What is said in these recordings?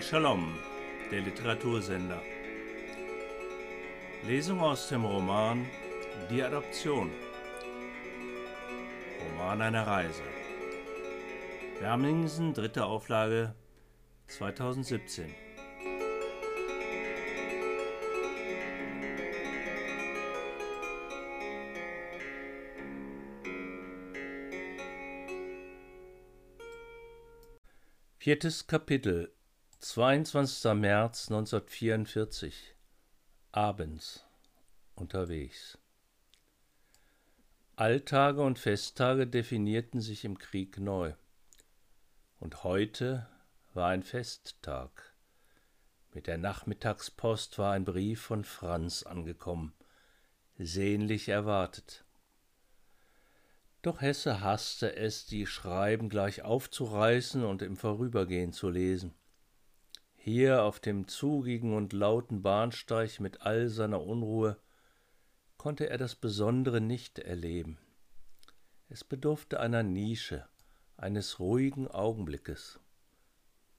Shalom, der Literatursender. Lesung aus dem Roman Die Adoption. Roman einer Reise. Wermingsen, dritte Auflage 2017. Viertes Kapitel 22. März 1944 Abends unterwegs Alltage und Festtage definierten sich im Krieg neu. Und heute war ein Festtag. Mit der Nachmittagspost war ein Brief von Franz angekommen, sehnlich erwartet. Doch Hesse hasste es, die Schreiben gleich aufzureißen und im Vorübergehen zu lesen. Hier auf dem zugigen und lauten Bahnsteig mit all seiner Unruhe konnte er das Besondere nicht erleben. Es bedurfte einer Nische, eines ruhigen Augenblickes.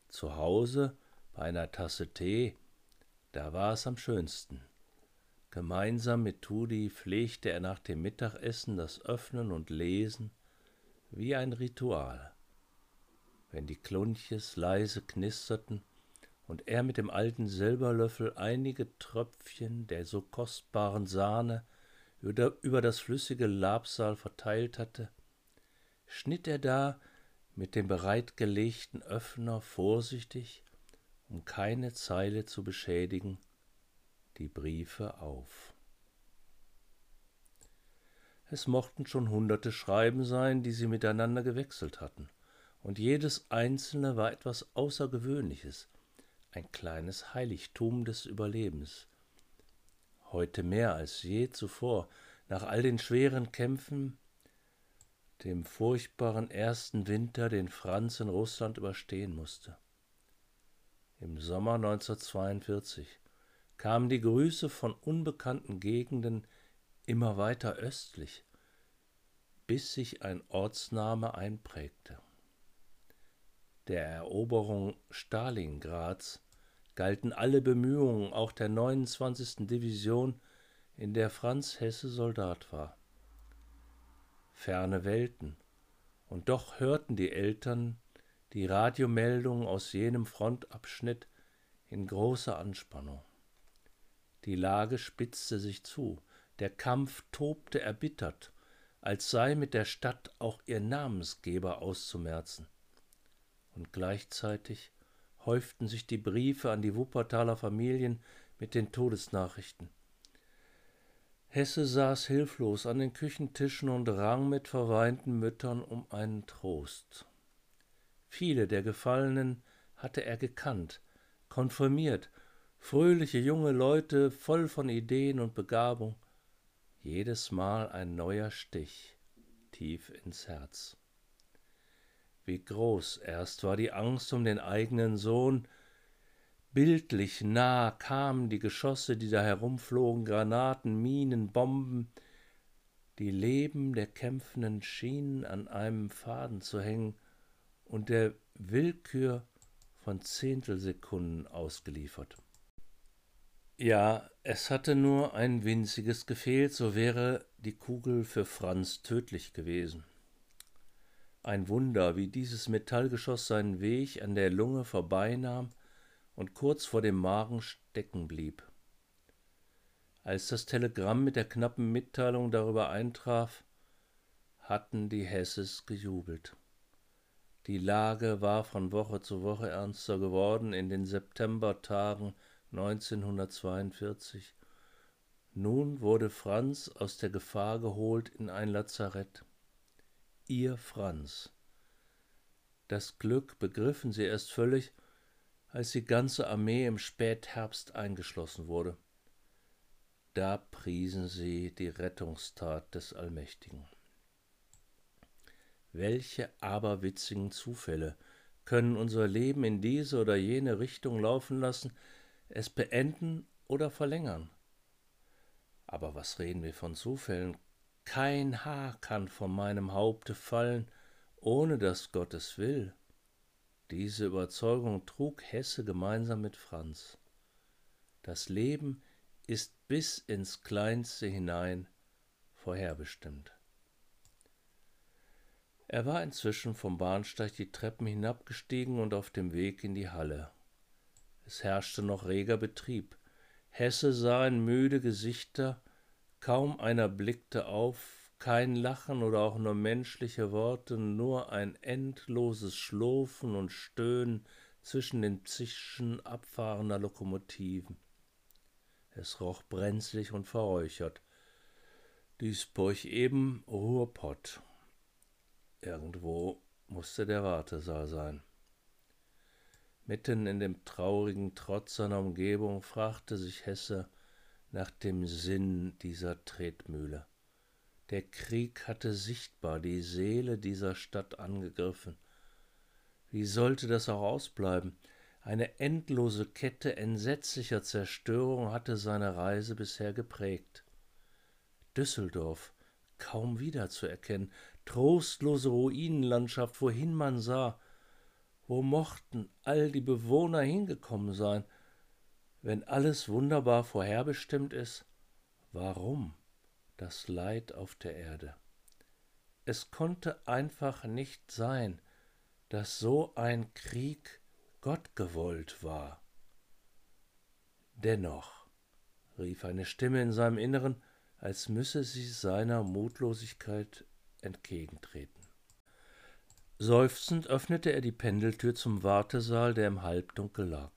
Zu Hause, bei einer Tasse Tee, da war es am schönsten. Gemeinsam mit Tudi pflegte er nach dem Mittagessen das Öffnen und Lesen wie ein Ritual. Wenn die Klunches leise knisterten und er mit dem alten Silberlöffel einige Tröpfchen der so kostbaren Sahne über das flüssige Labsal verteilt hatte, schnitt er da mit dem bereitgelegten Öffner vorsichtig, um keine Zeile zu beschädigen, die Briefe auf. Es mochten schon hunderte Schreiben sein, die sie miteinander gewechselt hatten, und jedes einzelne war etwas Außergewöhnliches, ein kleines Heiligtum des Überlebens. Heute mehr als je zuvor, nach all den schweren Kämpfen, dem furchtbaren ersten Winter, den Franz in Russland überstehen musste. Im Sommer 1942 kamen die Grüße von unbekannten Gegenden immer weiter östlich, bis sich ein Ortsname einprägte. Der Eroberung Stalingrads galten alle Bemühungen auch der 29. Division, in der Franz Hesse Soldat war. Ferne Welten, und doch hörten die Eltern die Radiomeldungen aus jenem Frontabschnitt in großer Anspannung. Die Lage spitzte sich zu, der Kampf tobte erbittert, als sei mit der Stadt auch ihr Namensgeber auszumerzen. Und gleichzeitig häuften sich die Briefe an die Wuppertaler Familien mit den Todesnachrichten. Hesse saß hilflos an den Küchentischen und rang mit verweinten Müttern um einen Trost. Viele der Gefallenen hatte er gekannt, konfirmiert fröhliche junge Leute voll von Ideen und Begabung, jedes Mal ein neuer Stich tief ins Herz. Wie groß erst war die Angst um den eigenen Sohn, bildlich nah kamen die Geschosse, die da herumflogen, Granaten, Minen, Bomben, die Leben der Kämpfenden schienen an einem Faden zu hängen und der Willkür von Zehntelsekunden ausgeliefert. Ja, es hatte nur ein winziges gefehlt, so wäre die Kugel für Franz tödlich gewesen. Ein Wunder, wie dieses Metallgeschoss seinen Weg an der Lunge vorbeinahm und kurz vor dem Magen stecken blieb. Als das Telegramm mit der knappen Mitteilung darüber eintraf, hatten die Hesses gejubelt. Die Lage war von Woche zu Woche ernster geworden in den Septembertagen 1942. Nun wurde Franz aus der Gefahr geholt in ein Lazarett. Ihr Franz. Das Glück begriffen sie erst völlig, als die ganze Armee im Spätherbst eingeschlossen wurde. Da priesen sie die Rettungstat des Allmächtigen. Welche aberwitzigen Zufälle können unser Leben in diese oder jene Richtung laufen lassen, es beenden oder verlängern. Aber was reden wir von Zufällen? Kein Haar kann von meinem Haupte fallen, ohne dass Gott es will. Diese Überzeugung trug Hesse gemeinsam mit Franz. Das Leben ist bis ins Kleinste hinein vorherbestimmt. Er war inzwischen vom Bahnsteig die Treppen hinabgestiegen und auf dem Weg in die Halle. Es herrschte noch reger Betrieb. Hesse sah in müde Gesichter, kaum einer blickte auf, kein Lachen oder auch nur menschliche Worte, nur ein endloses Schlurfen und Stöhnen zwischen den Zischen abfahrender Lokomotiven. Es roch brenzlig und verräuchert. Duisburg eben Ruhrpott. Irgendwo musste der Wartesaal sein. Mitten in dem traurigen Trotz seiner Umgebung fragte sich Hesse nach dem Sinn dieser Tretmühle. Der Krieg hatte sichtbar die Seele dieser Stadt angegriffen. Wie sollte das auch ausbleiben? Eine endlose Kette entsetzlicher Zerstörung hatte seine Reise bisher geprägt. Düsseldorf, kaum wiederzuerkennen, trostlose Ruinenlandschaft, wohin man sah, wo mochten all die Bewohner hingekommen sein? Wenn alles wunderbar vorherbestimmt ist, warum das Leid auf der Erde? Es konnte einfach nicht sein, dass so ein Krieg Gott gewollt war. Dennoch, rief eine Stimme in seinem Inneren, als müsse sie seiner Mutlosigkeit entgegentreten. Seufzend öffnete er die Pendeltür zum Wartesaal, der im Halbdunkel lag.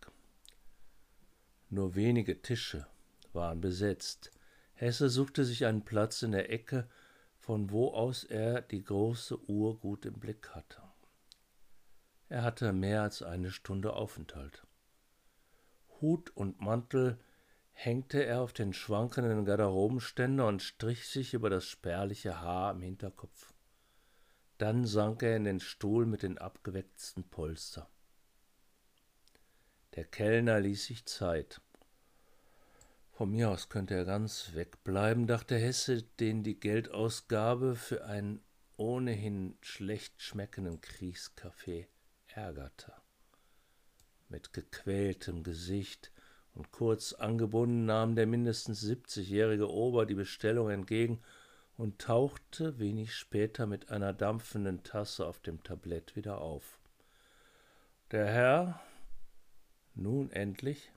Nur wenige Tische waren besetzt. Hesse suchte sich einen Platz in der Ecke, von wo aus er die große Uhr gut im Blick hatte. Er hatte mehr als eine Stunde Aufenthalt. Hut und Mantel hängte er auf den schwankenden Garderobenständer und strich sich über das spärliche Haar im Hinterkopf. Dann sank er in den Stuhl mit den abgeweckten Polster. Der Kellner ließ sich Zeit. Von mir aus könnte er ganz wegbleiben, dachte Hesse, den die Geldausgabe für einen ohnehin schlecht schmeckenden Kriegskaffee ärgerte. Mit gequältem Gesicht und kurz angebunden nahm der mindestens siebzigjährige Ober die Bestellung entgegen und tauchte wenig später mit einer dampfenden Tasse auf dem Tablett wieder auf. Der Herr, nun endlich,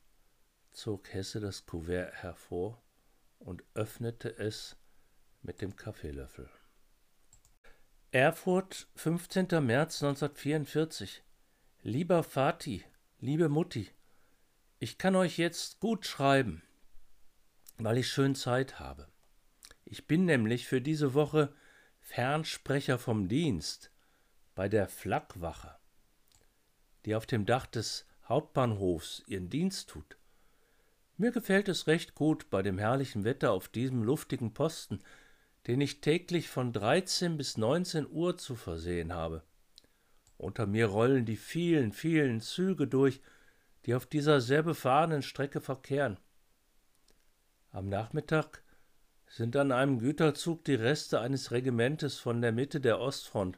zog Hesse das Kuvert hervor und öffnete es mit dem Kaffeelöffel. Erfurt, 15. März 1944. Lieber Vati, liebe Mutti, ich kann euch jetzt gut schreiben, weil ich schön Zeit habe. Ich bin nämlich für diese Woche Fernsprecher vom Dienst bei der Flakwache, die auf dem Dach des Hauptbahnhofs ihren Dienst tut. Mir gefällt es recht gut bei dem herrlichen Wetter auf diesem luftigen Posten, den ich täglich von 13 bis 19 Uhr zu versehen habe. Unter mir rollen die vielen, vielen Züge durch, die auf dieser sehr befahrenen Strecke verkehren. Am Nachmittag sind an einem Güterzug die Reste eines Regimentes von der Mitte der Ostfront,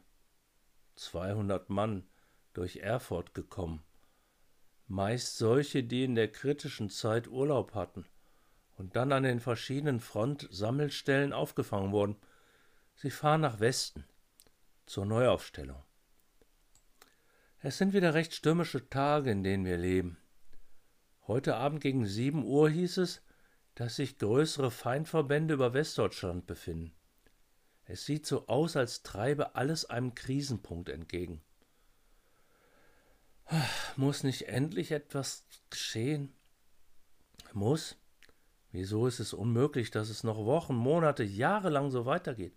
200 Mann, durch Erfurt gekommen. Meist solche, die in der kritischen Zeit Urlaub hatten und dann an den verschiedenen Front-Sammelstellen aufgefangen wurden. Sie fahren nach Westen zur Neuaufstellung. Es sind wieder recht stürmische Tage, in denen wir leben. Heute Abend gegen sieben Uhr hieß es, dass sich größere Feindverbände über Westdeutschland befinden. Es sieht so aus, als treibe alles einem Krisenpunkt entgegen. Muss nicht endlich etwas geschehen? Muss? Wieso ist es unmöglich, dass es noch Wochen, Monate, Jahre lang so weitergeht?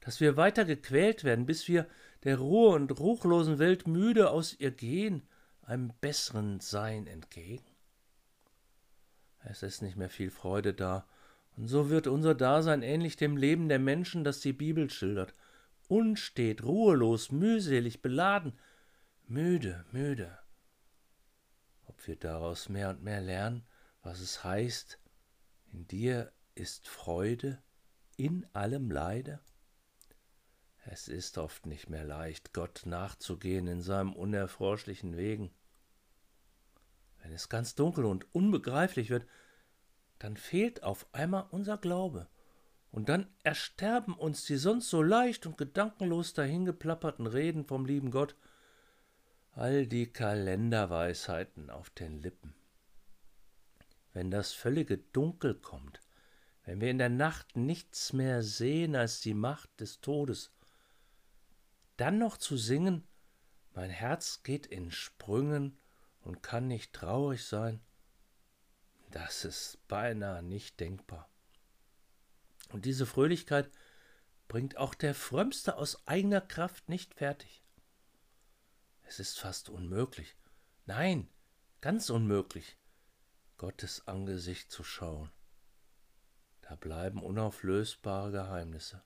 Dass wir weiter gequält werden, bis wir der Ruhe und ruchlosen Welt müde aus ihr gehen, einem besseren Sein entgegen. Es ist nicht mehr viel Freude da, und so wird unser Dasein ähnlich dem Leben der Menschen, das die Bibel schildert. Unstet, ruhelos, mühselig, beladen, müde, müde. Ob wir daraus mehr und mehr lernen, was es heißt, in dir ist Freude in allem Leide? Es ist oft nicht mehr leicht, Gott nachzugehen in seinem unerforschlichen Wegen. Wenn es ganz dunkel und unbegreiflich wird, dann fehlt auf einmal unser Glaube, und dann ersterben uns die sonst so leicht und gedankenlos dahingeplapperten Reden vom lieben Gott, all die Kalenderweisheiten auf den Lippen. Wenn das völlige Dunkel kommt, wenn wir in der Nacht nichts mehr sehen als die Macht des Todes, dann noch zu singen, mein Herz geht in Sprüngen und kann nicht traurig sein, das ist beinahe nicht denkbar. Und diese Fröhlichkeit bringt auch der Frömmste aus eigener Kraft nicht fertig. Es ist fast unmöglich, nein, ganz unmöglich, Gottes Angesicht zu schauen. Da bleiben unauflösbare Geheimnisse.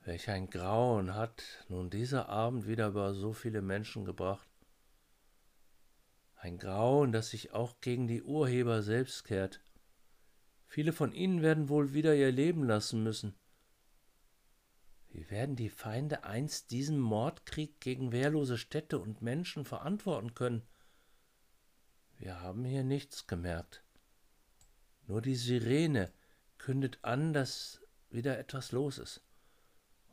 Welch ein Grauen hat nun dieser Abend wieder über so viele Menschen gebracht. Ein Grauen, das sich auch gegen die Urheber selbst kehrt. Viele von ihnen werden wohl wieder ihr Leben lassen müssen. Wie werden die Feinde einst diesen Mordkrieg gegen wehrlose Städte und Menschen verantworten können? Wir haben hier nichts gemerkt. Nur die Sirene kündet an, dass wieder etwas los ist.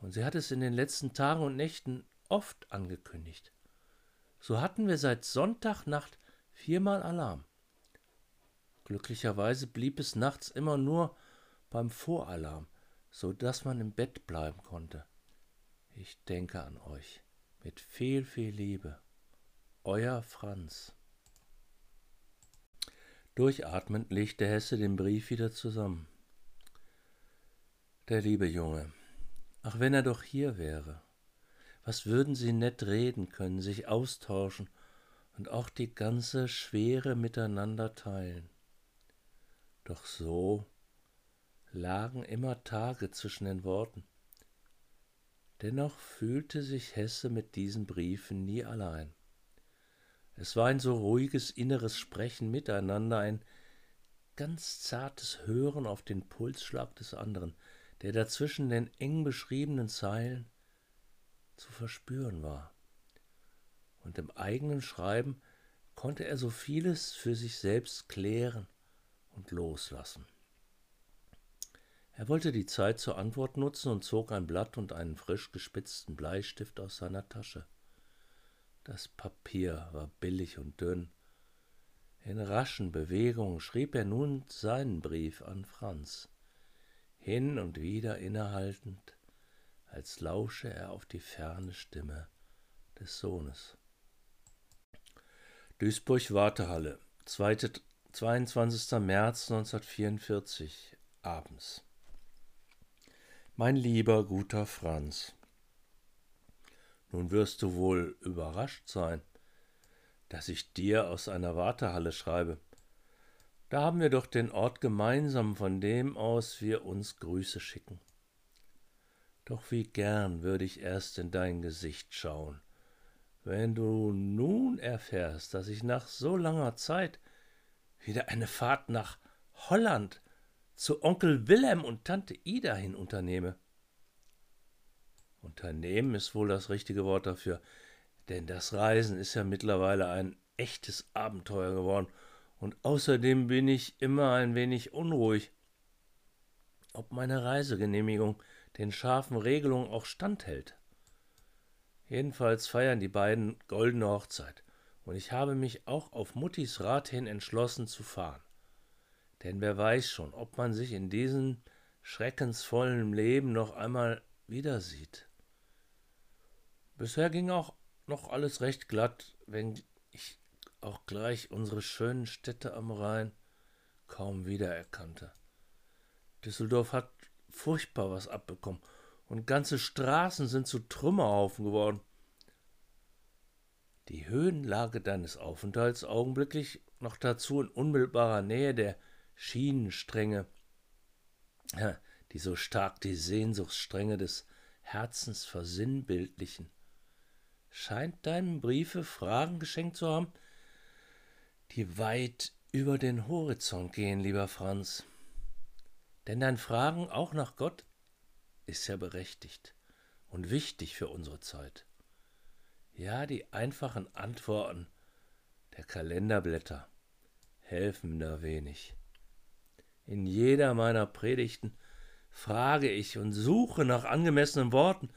Und sie hat es in den letzten Tagen und Nächten oft angekündigt. So hatten wir seit Sonntagnacht viermal Alarm. Glücklicherweise blieb es nachts immer nur beim Voralarm, so dass man im Bett bleiben konnte. Ich denke an euch mit viel, viel Liebe. Euer Franz. Durchatmend legte Hesse den Brief wieder zusammen. Der liebe Junge, Ach, wenn er doch hier wäre. Was würden sie nett reden können, sich austauschen und auch die ganze Schwere miteinander teilen. Doch so lagen immer Tage zwischen den Worten. Dennoch fühlte sich Hesse mit diesen Briefen nie allein. Es war ein so ruhiges inneres Sprechen miteinander, ein ganz zartes Hören auf den Pulsschlag des anderen, der dazwischen den eng beschriebenen Zeilen zu verspüren war. Und im eigenen Schreiben konnte er so vieles für sich selbst klären und loslassen. Er wollte die Zeit zur Antwort nutzen und zog ein Blatt und einen frisch gespitzten Bleistift aus seiner Tasche. Das Papier war billig und dünn. In raschen Bewegungen schrieb er nun seinen Brief an Franz hin und wieder innehaltend, als lausche er auf die ferne Stimme des Sohnes. Duisburg Wartehalle, 22. März 1944, abends. Mein lieber guter Franz, nun wirst du wohl überrascht sein, dass ich dir aus einer Wartehalle schreibe. Da haben wir doch den Ort gemeinsam, von dem aus wir uns Grüße schicken. Doch wie gern würde ich erst in dein Gesicht schauen, wenn du nun erfährst, dass ich nach so langer Zeit wieder eine Fahrt nach Holland zu Onkel Wilhelm und Tante Ida hin unternehme. Unternehmen ist wohl das richtige Wort dafür, denn das Reisen ist ja mittlerweile ein echtes Abenteuer geworden und außerdem bin ich immer ein wenig unruhig, ob meine Reisegenehmigung den scharfen Regelungen auch standhält. Jedenfalls feiern die beiden goldene Hochzeit, und ich habe mich auch auf Muttis Rat hin entschlossen zu fahren. Denn wer weiß schon, ob man sich in diesem schreckensvollen Leben noch einmal wieder sieht. Bisher ging auch noch alles recht glatt, wenn ich auch gleich unsere schönen Städte am Rhein kaum wiedererkannte. Düsseldorf hat furchtbar was abbekommen und ganze Straßen sind zu Trümmerhaufen geworden. Die Höhenlage deines Aufenthalts augenblicklich noch dazu in unmittelbarer Nähe der Schienenstränge, die so stark die Sehnsuchtsstränge des Herzens versinnbildlichen, scheint deinem Briefe Fragen geschenkt zu haben, die weit über den Horizont gehen, lieber Franz. Denn dein Fragen auch nach Gott ist ja berechtigt und wichtig für unsere Zeit. Ja, die einfachen Antworten der Kalenderblätter helfen da wenig. In jeder meiner Predigten frage ich und suche nach angemessenen Worten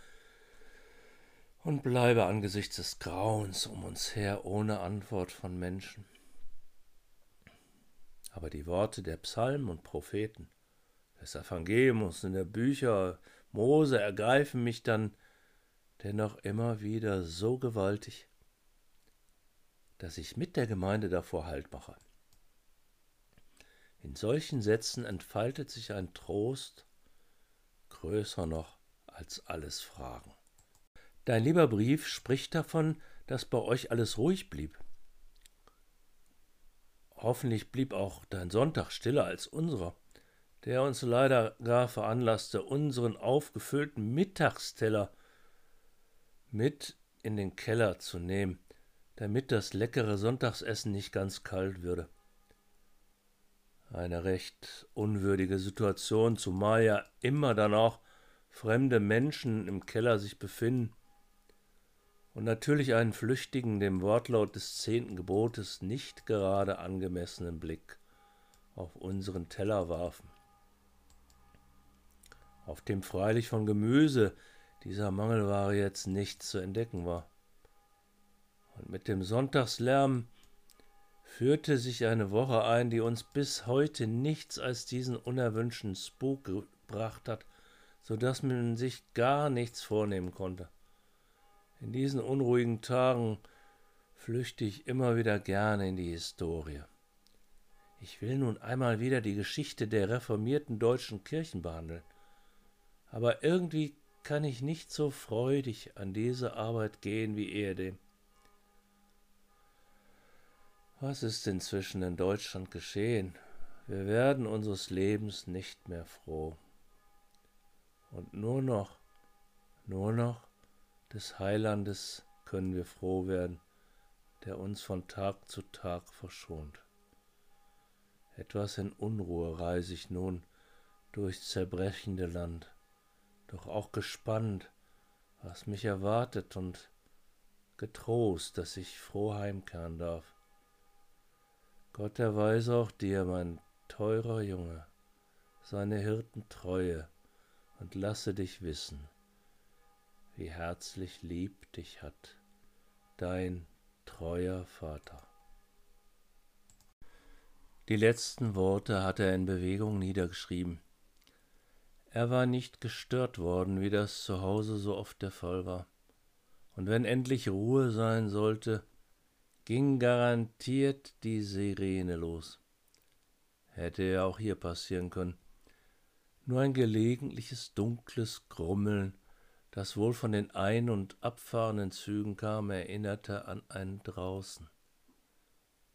und bleibe angesichts des Grauens um uns her ohne Antwort von Menschen. Aber die Worte der Psalmen und Propheten, des Evangeliums und der Bücher Mose ergreifen mich dann dennoch immer wieder so gewaltig, dass ich mit der Gemeinde davor Halt mache. In solchen Sätzen entfaltet sich ein Trost, größer noch als alles Fragen. Dein lieber Brief spricht davon, dass bei euch alles ruhig blieb. Hoffentlich blieb auch dein Sonntag stiller als unserer, der uns leider gar veranlasste, unseren aufgefüllten Mittagsteller mit in den Keller zu nehmen, damit das leckere Sonntagsessen nicht ganz kalt würde. Eine recht unwürdige Situation, zumal ja immer dann auch fremde Menschen im Keller sich befinden und natürlich einen flüchtigen, dem Wortlaut des zehnten Gebotes nicht gerade angemessenen Blick auf unseren Teller warfen. Auf dem freilich von Gemüse dieser Mangelware jetzt nichts zu entdecken war. Und mit dem Sonntagslärm führte sich eine Woche ein, die uns bis heute nichts als diesen unerwünschten Spuk gebracht hat, so dass man sich gar nichts vornehmen konnte. In diesen unruhigen Tagen flüchte ich immer wieder gerne in die Historie. Ich will nun einmal wieder die Geschichte der reformierten deutschen Kirchen behandeln. Aber irgendwie kann ich nicht so freudig an diese Arbeit gehen wie ehedem. Was ist inzwischen in Deutschland geschehen? Wir werden unseres Lebens nicht mehr froh. Und nur noch, nur noch des Heilandes können wir froh werden, der uns von Tag zu Tag verschont. Etwas in Unruhe reise ich nun durchs zerbrechende Land, doch auch gespannt, was mich erwartet und getrost, dass ich froh heimkehren darf. Gott erweise auch dir, mein teurer Junge, seine Hirtentreue und lasse dich wissen, wie herzlich lieb dich hat dein treuer Vater. Die letzten Worte hatte er in Bewegung niedergeschrieben. Er war nicht gestört worden, wie das zu Hause so oft der Fall war. Und wenn endlich Ruhe sein sollte, ging garantiert die Sirene los. Hätte ja auch hier passieren können. Nur ein gelegentliches dunkles Grummeln, das wohl von den ein- und abfahrenden Zügen kam, erinnerte an ein Draußen.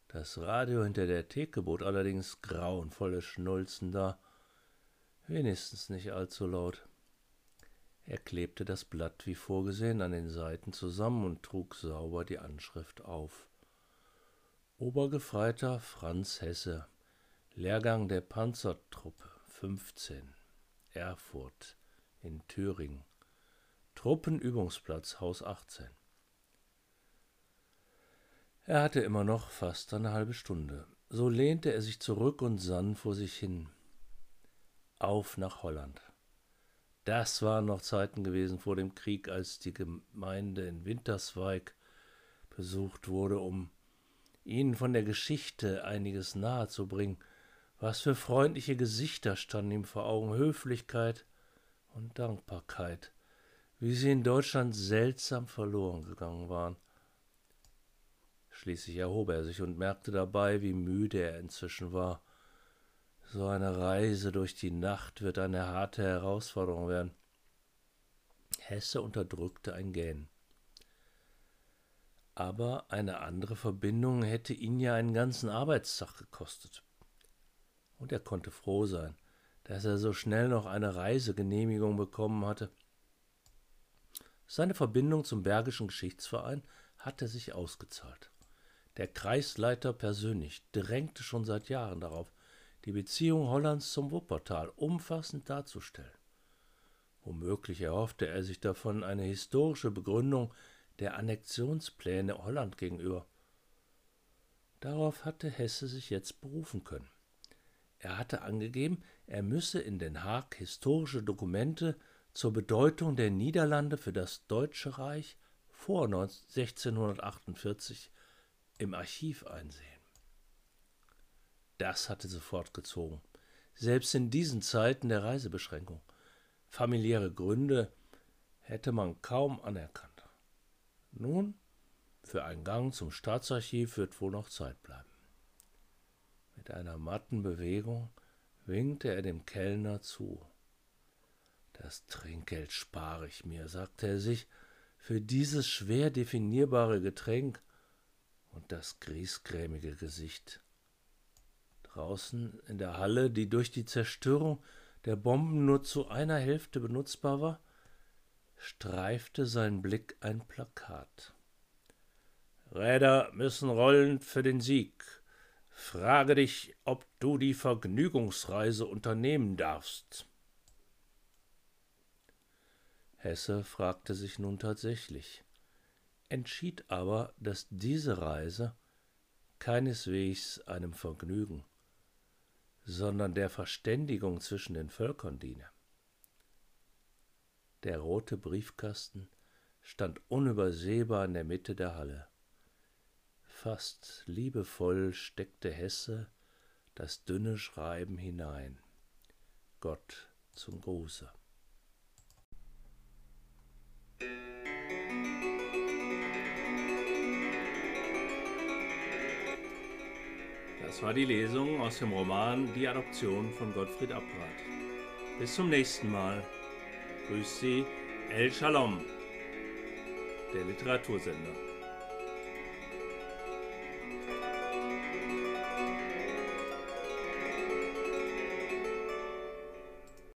Das Radio hinter der Theke bot allerdings grauenvolle Schnulzen dar, wenigstens nicht allzu laut. Er klebte das Blatt wie vorgesehen an den Seiten zusammen und trug sauber die Anschrift auf. Obergefreiter Franz Hesse, Lehrgang der Panzertruppe 15, Erfurt in Thüringen, Truppenübungsplatz Haus 18. Er hatte immer noch fast eine halbe Stunde. So lehnte er sich zurück und sann vor sich hin. Auf nach Holland. Das waren noch Zeiten gewesen vor dem Krieg, als die Gemeinde in Winterswijk besucht wurde, um ihnen von der Geschichte einiges nahezubringen. Was für freundliche Gesichter standen ihm vor Augen, Höflichkeit und Dankbarkeit, wie sie in Deutschland seltsam verloren gegangen waren. Schließlich erhob er sich und merkte dabei, wie müde er inzwischen war. So eine Reise durch die Nacht wird eine harte Herausforderung werden. Hesse unterdrückte ein Gähnen aber eine andere Verbindung hätte ihn ja einen ganzen Arbeitstag gekostet. Und er konnte froh sein, dass er so schnell noch eine Reisegenehmigung bekommen hatte. Seine Verbindung zum Bergischen Geschichtsverein hatte sich ausgezahlt. Der Kreisleiter persönlich drängte schon seit Jahren darauf, die Beziehung Hollands zum Wuppertal umfassend darzustellen. Womöglich erhoffte er sich davon eine historische Begründung der Annexionspläne Holland gegenüber. Darauf hatte Hesse sich jetzt berufen können. Er hatte angegeben, er müsse in Den Haag historische Dokumente zur Bedeutung der Niederlande für das Deutsche Reich vor 1648 im Archiv einsehen. Das hatte sofort gezogen, selbst in diesen Zeiten der Reisebeschränkung. Familiäre Gründe hätte man kaum anerkannt. Nun, für einen Gang zum Staatsarchiv wird wohl noch Zeit bleiben. Mit einer matten Bewegung winkte er dem Kellner zu. Das Trinkgeld spare ich mir, sagte er sich, für dieses schwer definierbare Getränk und das griesgrämige Gesicht. Draußen in der Halle, die durch die Zerstörung der Bomben nur zu einer Hälfte benutzbar war, streifte sein Blick ein Plakat. Räder müssen rollen für den Sieg. Frage dich, ob du die Vergnügungsreise unternehmen darfst. Hesse fragte sich nun tatsächlich, entschied aber, dass diese Reise keineswegs einem Vergnügen, sondern der Verständigung zwischen den Völkern diene. Der rote Briefkasten stand unübersehbar in der Mitte der Halle. Fast liebevoll steckte Hesse das dünne Schreiben hinein. Gott zum Gruße. Das war die Lesung aus dem Roman Die Adoption von Gottfried Abrat. Bis zum nächsten Mal. Grüßt Sie El Shalom, der Literatursender.